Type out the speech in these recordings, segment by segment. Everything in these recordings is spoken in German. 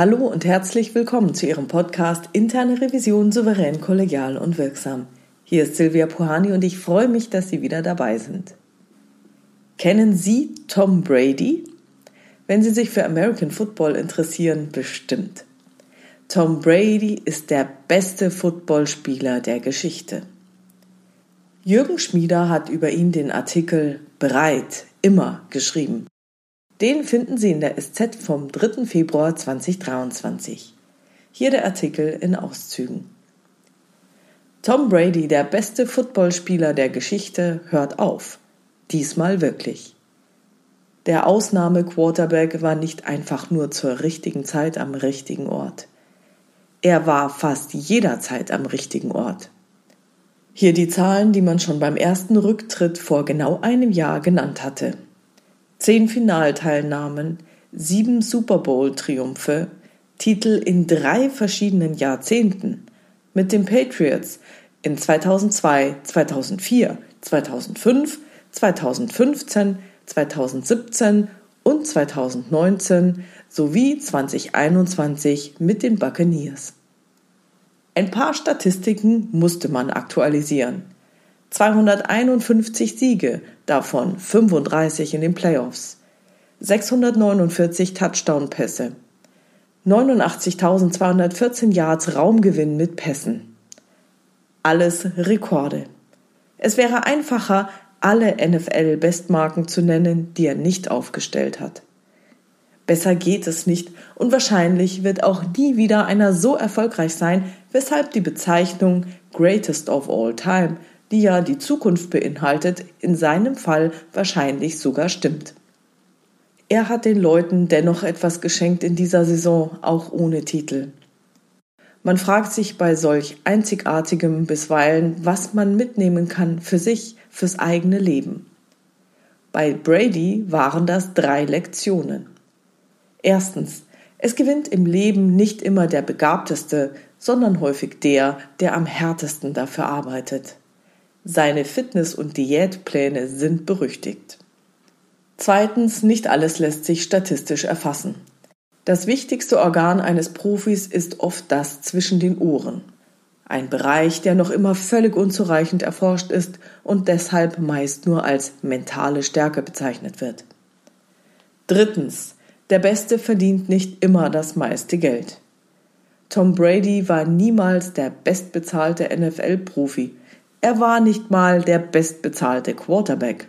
Hallo und herzlich willkommen zu Ihrem Podcast Interne Revision souverän, kollegial und wirksam. Hier ist Silvia Puhani und ich freue mich, dass Sie wieder dabei sind. Kennen Sie Tom Brady? Wenn Sie sich für American Football interessieren, bestimmt. Tom Brady ist der beste Footballspieler der Geschichte. Jürgen Schmieder hat über ihn den Artikel Bereit, immer geschrieben. Den finden Sie in der SZ vom 3. Februar 2023. Hier der Artikel in Auszügen. Tom Brady, der beste Footballspieler der Geschichte, hört auf. Diesmal wirklich. Der Ausnahme-Quarterback war nicht einfach nur zur richtigen Zeit am richtigen Ort. Er war fast jederzeit am richtigen Ort. Hier die Zahlen, die man schon beim ersten Rücktritt vor genau einem Jahr genannt hatte zehn Finalteilnahmen, sieben Super Bowl-Triumphe, Titel in drei verschiedenen Jahrzehnten mit den Patriots in 2002, 2004, 2005, 2015, 2017 und 2019 sowie 2021 mit den Buccaneers. Ein paar Statistiken musste man aktualisieren. 251 Siege, davon 35 in den Playoffs, 649 Touchdown-Pässe, 89.214 Yards Raumgewinn mit Pässen. Alles Rekorde. Es wäre einfacher, alle NFL-Bestmarken zu nennen, die er nicht aufgestellt hat. Besser geht es nicht und wahrscheinlich wird auch nie wieder einer so erfolgreich sein, weshalb die Bezeichnung Greatest of All Time die ja die Zukunft beinhaltet, in seinem Fall wahrscheinlich sogar stimmt. Er hat den Leuten dennoch etwas geschenkt in dieser Saison, auch ohne Titel. Man fragt sich bei solch einzigartigem bisweilen, was man mitnehmen kann für sich, fürs eigene Leben. Bei Brady waren das drei Lektionen. Erstens, es gewinnt im Leben nicht immer der Begabteste, sondern häufig der, der am härtesten dafür arbeitet. Seine Fitness- und Diätpläne sind berüchtigt. Zweitens, nicht alles lässt sich statistisch erfassen. Das wichtigste Organ eines Profis ist oft das zwischen den Ohren. Ein Bereich, der noch immer völlig unzureichend erforscht ist und deshalb meist nur als mentale Stärke bezeichnet wird. Drittens, der Beste verdient nicht immer das meiste Geld. Tom Brady war niemals der bestbezahlte NFL-Profi, er war nicht mal der bestbezahlte Quarterback.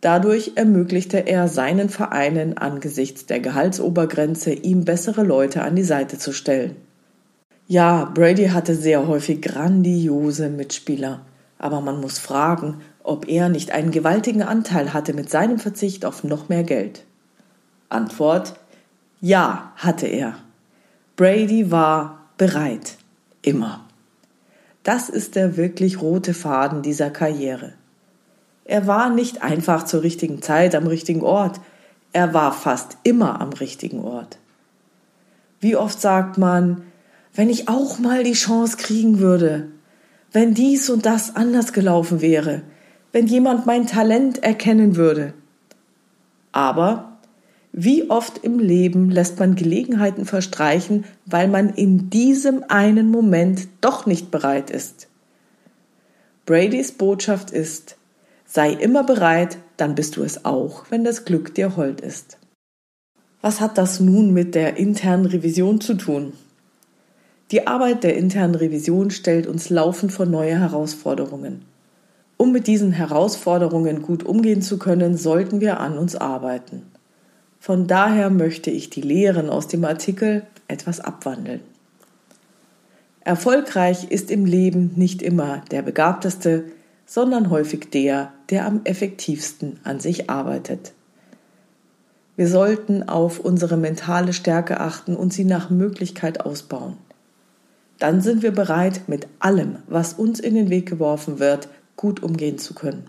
Dadurch ermöglichte er seinen Vereinen angesichts der Gehaltsobergrenze, ihm bessere Leute an die Seite zu stellen. Ja, Brady hatte sehr häufig grandiose Mitspieler, aber man muss fragen, ob er nicht einen gewaltigen Anteil hatte mit seinem Verzicht auf noch mehr Geld. Antwort Ja, hatte er. Brady war bereit. Immer. Das ist der wirklich rote Faden dieser Karriere. Er war nicht einfach zur richtigen Zeit am richtigen Ort, er war fast immer am richtigen Ort. Wie oft sagt man, wenn ich auch mal die Chance kriegen würde, wenn dies und das anders gelaufen wäre, wenn jemand mein Talent erkennen würde. Aber wie oft im Leben lässt man Gelegenheiten verstreichen, weil man in diesem einen Moment doch nicht bereit ist? Bradys Botschaft ist, sei immer bereit, dann bist du es auch, wenn das Glück dir hold ist. Was hat das nun mit der internen Revision zu tun? Die Arbeit der internen Revision stellt uns laufend vor neue Herausforderungen. Um mit diesen Herausforderungen gut umgehen zu können, sollten wir an uns arbeiten. Von daher möchte ich die Lehren aus dem Artikel etwas abwandeln. Erfolgreich ist im Leben nicht immer der Begabteste, sondern häufig der, der am effektivsten an sich arbeitet. Wir sollten auf unsere mentale Stärke achten und sie nach Möglichkeit ausbauen. Dann sind wir bereit, mit allem, was uns in den Weg geworfen wird, gut umgehen zu können.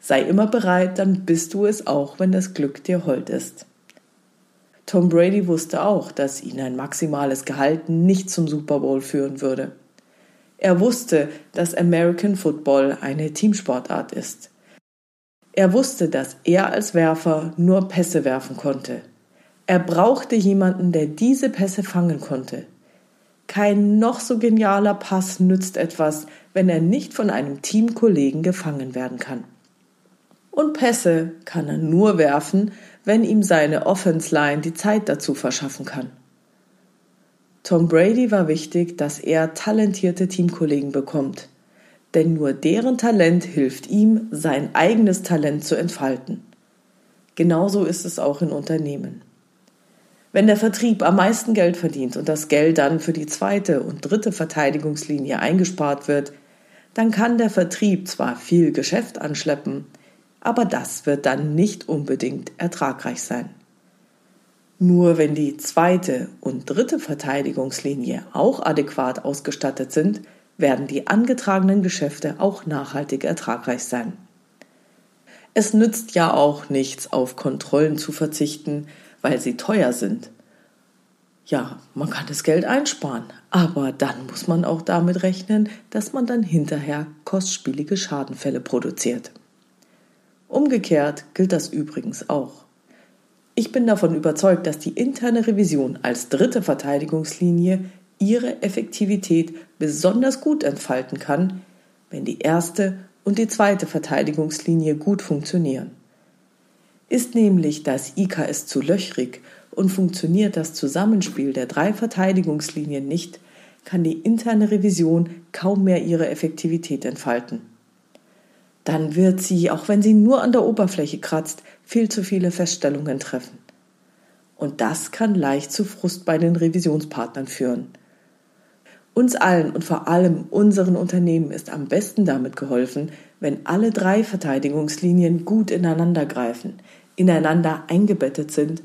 Sei immer bereit, dann bist du es auch, wenn das Glück dir hold ist. Tom Brady wusste auch, dass ihn ein maximales Gehalt nicht zum Super Bowl führen würde. Er wusste, dass American Football eine Teamsportart ist. Er wusste, dass er als Werfer nur Pässe werfen konnte. Er brauchte jemanden, der diese Pässe fangen konnte. Kein noch so genialer Pass nützt etwas, wenn er nicht von einem Teamkollegen gefangen werden kann. Und Pässe kann er nur werfen, wenn ihm seine Offense Line die Zeit dazu verschaffen kann. Tom Brady war wichtig, dass er talentierte Teamkollegen bekommt, denn nur deren Talent hilft ihm, sein eigenes Talent zu entfalten. Genauso ist es auch in Unternehmen. Wenn der Vertrieb am meisten Geld verdient und das Geld dann für die zweite und dritte Verteidigungslinie eingespart wird, dann kann der Vertrieb zwar viel Geschäft anschleppen, aber das wird dann nicht unbedingt ertragreich sein. Nur wenn die zweite und dritte Verteidigungslinie auch adäquat ausgestattet sind, werden die angetragenen Geschäfte auch nachhaltig ertragreich sein. Es nützt ja auch nichts, auf Kontrollen zu verzichten, weil sie teuer sind. Ja, man kann das Geld einsparen, aber dann muss man auch damit rechnen, dass man dann hinterher kostspielige Schadenfälle produziert. Umgekehrt gilt das übrigens auch. Ich bin davon überzeugt, dass die interne Revision als dritte Verteidigungslinie ihre Effektivität besonders gut entfalten kann, wenn die erste und die zweite Verteidigungslinie gut funktionieren. Ist nämlich das IKS zu löchrig und funktioniert das Zusammenspiel der drei Verteidigungslinien nicht, kann die interne Revision kaum mehr ihre Effektivität entfalten dann wird sie, auch wenn sie nur an der Oberfläche kratzt, viel zu viele Feststellungen treffen. Und das kann leicht zu Frust bei den Revisionspartnern führen. Uns allen und vor allem unseren Unternehmen ist am besten damit geholfen, wenn alle drei Verteidigungslinien gut ineinander greifen, ineinander eingebettet sind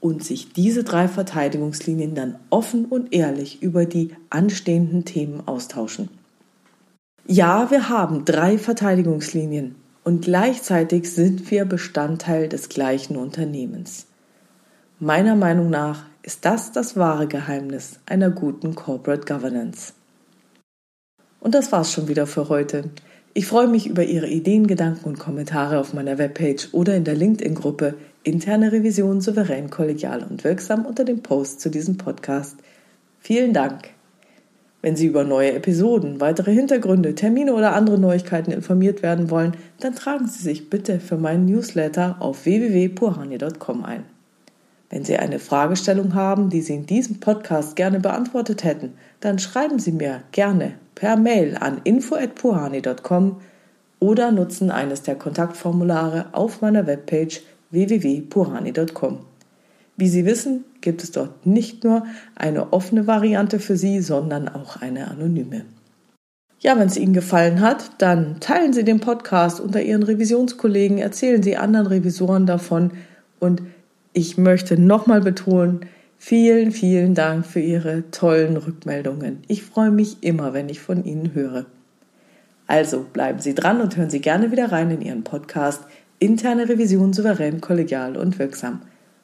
und sich diese drei Verteidigungslinien dann offen und ehrlich über die anstehenden Themen austauschen. Ja, wir haben drei Verteidigungslinien und gleichzeitig sind wir Bestandteil des gleichen Unternehmens. Meiner Meinung nach ist das das wahre Geheimnis einer guten Corporate Governance. Und das war's schon wieder für heute. Ich freue mich über Ihre Ideen, Gedanken und Kommentare auf meiner Webpage oder in der LinkedIn-Gruppe Interne Revision souverän, kollegial und wirksam unter dem Post zu diesem Podcast. Vielen Dank. Wenn Sie über neue Episoden, weitere Hintergründe, Termine oder andere Neuigkeiten informiert werden wollen, dann tragen Sie sich bitte für meinen Newsletter auf www.purhani.com ein. Wenn Sie eine Fragestellung haben, die Sie in diesem Podcast gerne beantwortet hätten, dann schreiben Sie mir gerne per Mail an info@puhani.com oder nutzen eines der Kontaktformulare auf meiner Webpage www.puhani.com. Wie Sie wissen, gibt es dort nicht nur eine offene Variante für Sie, sondern auch eine anonyme. Ja, wenn es Ihnen gefallen hat, dann teilen Sie den Podcast unter Ihren Revisionskollegen, erzählen Sie anderen Revisoren davon und ich möchte nochmal betonen, vielen, vielen Dank für Ihre tollen Rückmeldungen. Ich freue mich immer, wenn ich von Ihnen höre. Also bleiben Sie dran und hören Sie gerne wieder rein in Ihren Podcast Interne Revision souverän, kollegial und wirksam.